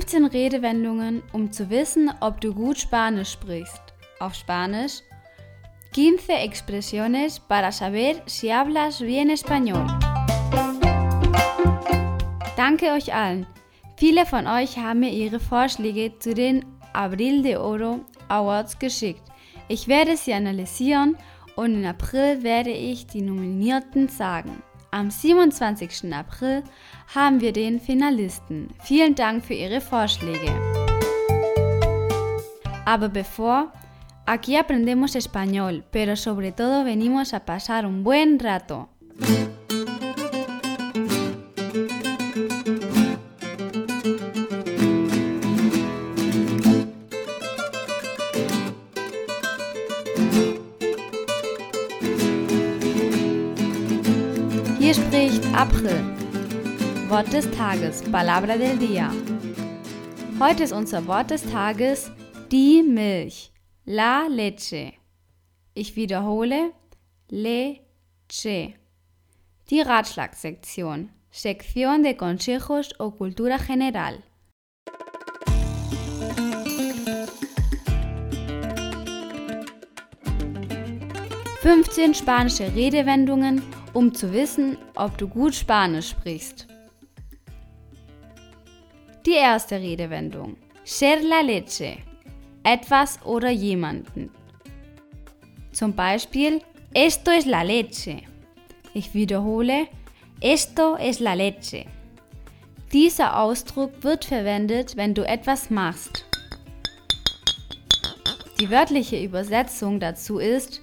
15 Redewendungen, um zu wissen, ob du gut Spanisch sprichst. Auf Spanisch 15 expresiones para saber si hablas bien español. Danke euch allen. Viele von euch haben mir ihre Vorschläge zu den Abril de Oro Awards geschickt. Ich werde sie analysieren und im April werde ich die Nominierten sagen. Am 27. April haben wir den Finalisten. Vielen Dank für Ihre Vorschläge. Aber bevor, aquí aprendemos español, pero sobre todo venimos a pasar un buen rato. Hier spricht April. Wort des Tages, Palabra del Día. Heute ist unser Wort des Tages die Milch, la leche. Ich wiederhole, leche. Die Ratschlagsektion, Sección de Consejos o Cultura General. Fünfzehn spanische Redewendungen um zu wissen, ob du gut Spanisch sprichst. Die erste Redewendung. Ser la leche. Etwas oder jemanden. Zum Beispiel, esto es la leche. Ich wiederhole, esto es la leche. Dieser Ausdruck wird verwendet, wenn du etwas machst. Die wörtliche Übersetzung dazu ist,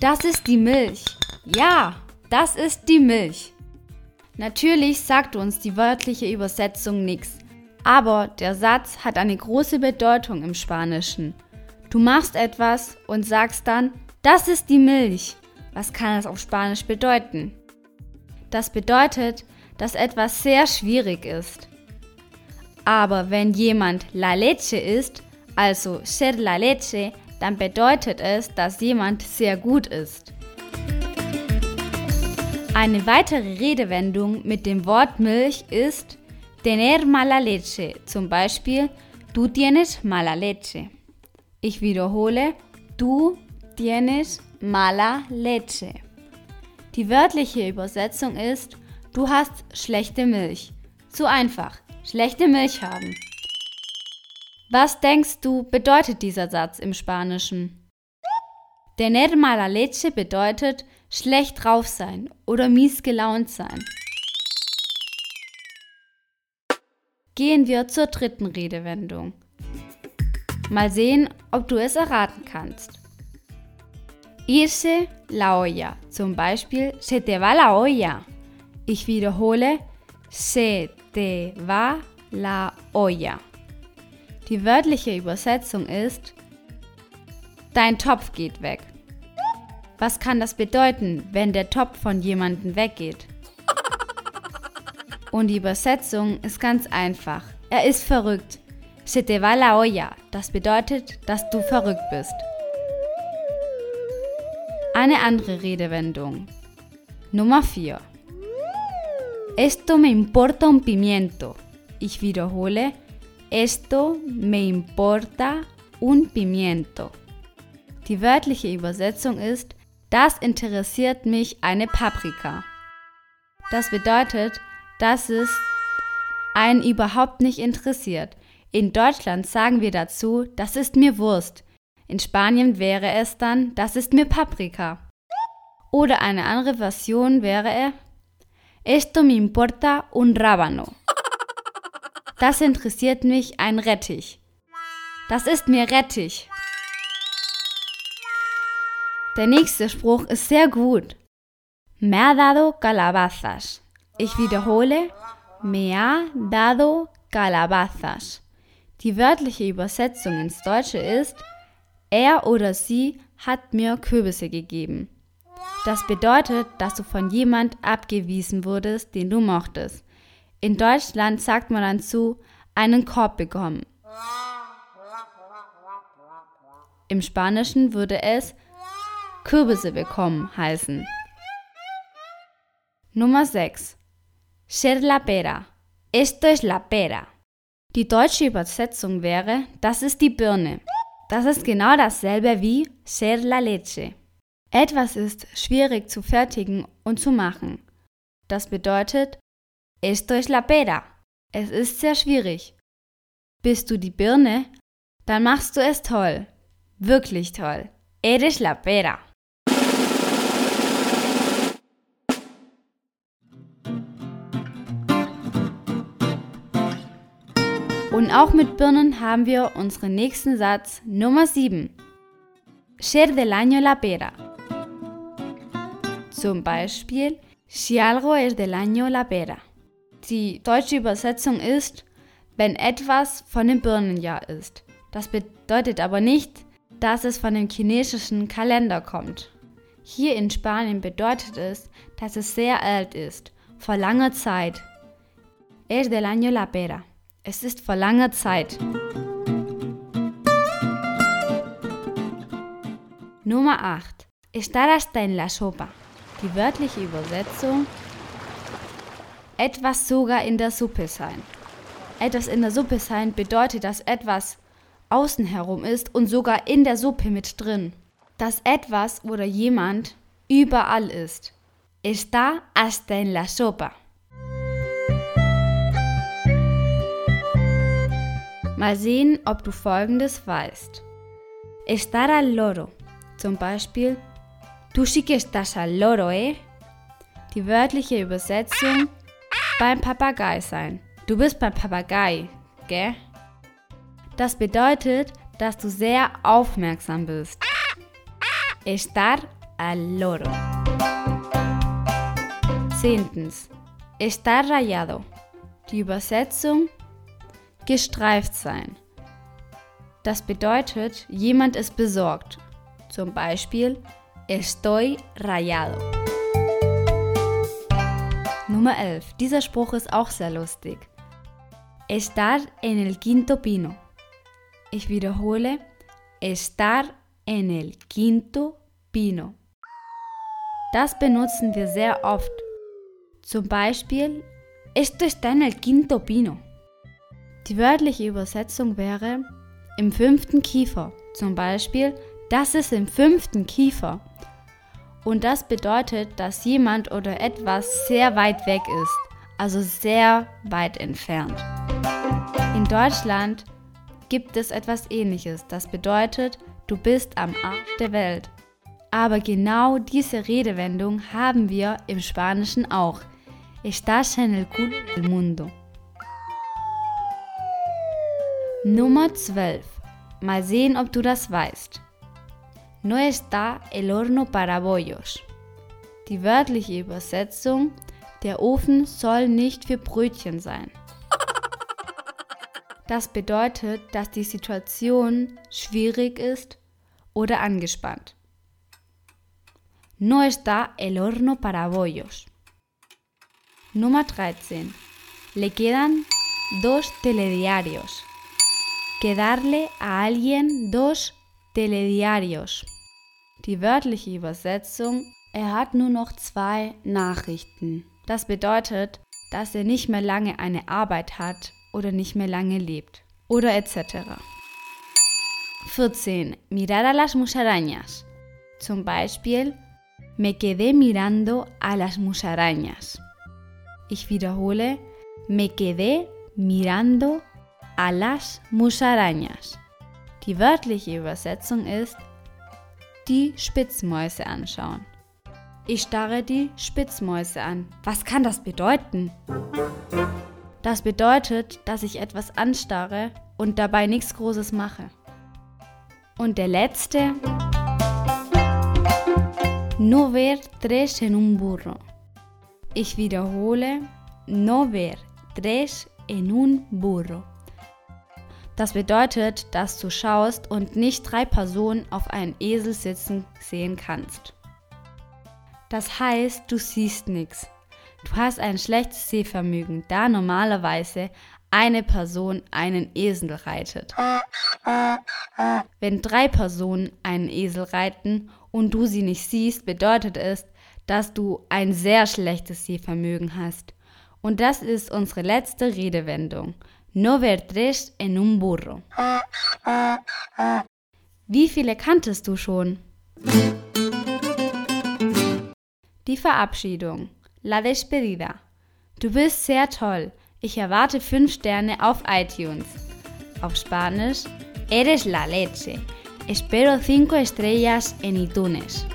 das ist die Milch. Ja, das ist die Milch. Natürlich sagt uns die wörtliche Übersetzung nichts, aber der Satz hat eine große Bedeutung im Spanischen. Du machst etwas und sagst dann, das ist die Milch. Was kann das auf Spanisch bedeuten? Das bedeutet, dass etwas sehr schwierig ist. Aber wenn jemand la leche ist, also ser la leche, dann bedeutet es, dass jemand sehr gut ist. Eine weitere Redewendung mit dem Wort Milch ist tener mala leche, zum Beispiel du tienes mala leche. Ich wiederhole, du tienes mala leche. Die wörtliche Übersetzung ist, du hast schlechte Milch. Zu einfach, schlechte Milch haben. Was denkst du, bedeutet dieser Satz im Spanischen? Tener mala leche bedeutet, schlecht drauf sein oder mies gelaunt sein. Gehen wir zur dritten Redewendung. Mal sehen, ob du es erraten kannst. Irse la olla, zum Beispiel se te va la olla. Ich wiederhole, se te va la olla. Die wörtliche Übersetzung ist, dein Topf geht weg. Was kann das bedeuten, wenn der Topf von jemandem weggeht? Und die Übersetzung ist ganz einfach. Er ist verrückt. Se te va la olla. Das bedeutet, dass du verrückt bist. Eine andere Redewendung. Nummer 4. Esto me importa un pimiento. Ich wiederhole. Esto me importa un pimiento. Die wörtliche Übersetzung ist, das interessiert mich eine Paprika. Das bedeutet, dass es einen überhaupt nicht interessiert. In Deutschland sagen wir dazu, das ist mir Wurst. In Spanien wäre es dann, das ist mir Paprika. Oder eine andere Version wäre, esto me importa un rábano. Das interessiert mich ein Rettich. Das ist mir Rettich. Der nächste Spruch ist sehr gut. Me ha dado calabazas. Ich wiederhole, me ha dado calabazas. Die wörtliche Übersetzung ins Deutsche ist, er oder sie hat mir Kürbisse gegeben. Das bedeutet, dass du von jemand abgewiesen wurdest, den du mochtest. In Deutschland sagt man dann zu, einen Korb bekommen. Im Spanischen würde es Kürbisse bekommen heißen. Nummer 6. Ser la pera. Esto es la pera. Die deutsche Übersetzung wäre, das ist die Birne. Das ist genau dasselbe wie ser la leche. Etwas ist schwierig zu fertigen und zu machen. Das bedeutet, esto es la pera. Es ist sehr schwierig. Bist du die Birne? Dann machst du es toll. Wirklich toll. Eres la pera. Und auch mit Birnen haben wir unseren nächsten Satz Nummer 7. Ser del año la pera. Zum Beispiel, si algo es del año la pera. Die deutsche Übersetzung ist, wenn etwas von dem Birnenjahr ist. Das bedeutet aber nicht, dass es von dem chinesischen Kalender kommt. Hier in Spanien bedeutet es, dass es sehr alt ist, vor langer Zeit. Es del año la pera. Es ist vor langer Zeit. Nummer 8. Estar hasta en la sopa. Die wörtliche Übersetzung etwas sogar in der Suppe sein. Etwas in der Suppe sein bedeutet, dass etwas außen herum ist und sogar in der Suppe mit drin. Dass etwas oder jemand überall ist. Está hasta en la sopa. Mal sehen, ob du folgendes weißt. Estar al loro. Zum Beispiel, du sí que estás al loro, eh? Die wörtliche Übersetzung beim Papagei sein. Du bist beim Papagei, gell? Das bedeutet, dass du sehr aufmerksam bist. Estar al loro. Zehntens. Estar rayado. Die Übersetzung Gestreift sein. Das bedeutet, jemand ist besorgt. Zum Beispiel, estoy rayado. Nummer 11. Dieser Spruch ist auch sehr lustig. Estar en el quinto pino. Ich wiederhole, estar en el quinto pino. Das benutzen wir sehr oft. Zum Beispiel, esto está en el quinto pino. Die wörtliche Übersetzung wäre im fünften Kiefer. Zum Beispiel, das ist im fünften Kiefer. Und das bedeutet, dass jemand oder etwas sehr weit weg ist, also sehr weit entfernt. In Deutschland gibt es etwas ähnliches. Das bedeutet, du bist am Arsch der Welt. Aber genau diese Redewendung haben wir im Spanischen auch. Estás en el culo del mundo. Nummer 12. Mal sehen, ob du das weißt. No está el horno para bollos. Die wörtliche Übersetzung, der Ofen soll nicht für Brötchen sein. Das bedeutet, dass die Situation schwierig ist oder angespannt. No está el horno para bollos. Nummer 13. Le quedan dos telediarios que darle a alguien dos telediarios. Die wörtliche Übersetzung, er hat nur noch zwei Nachrichten. Das bedeutet, dass er nicht mehr lange eine Arbeit hat oder nicht mehr lange lebt. Oder etc. 14. Mirar a las musarañas. Zum Beispiel, me quedé mirando a las musarañas. Ich wiederhole, me quedé mirando a las musarañas. Die wörtliche Übersetzung ist die Spitzmäuse anschauen. Ich starre die Spitzmäuse an. Was kann das bedeuten? Das bedeutet, dass ich etwas anstarre und dabei nichts Großes mache. Und der letzte. No ver tres en un burro. Ich wiederhole. No ver tres en un burro. Das bedeutet, dass du schaust und nicht drei Personen auf einem Esel sitzen sehen kannst. Das heißt, du siehst nichts. Du hast ein schlechtes Sehvermögen, da normalerweise eine Person einen Esel reitet. Wenn drei Personen einen Esel reiten und du sie nicht siehst, bedeutet es, dass du ein sehr schlechtes Sehvermögen hast. Und das ist unsere letzte Redewendung. No ver tres en un burro. Wie viele kanntest du schon? Die Verabschiedung. La despedida. Du bist sehr toll. Ich erwarte 5 Sterne auf iTunes. Auf Spanisch, eres la leche. Espero 5 estrellas en iTunes.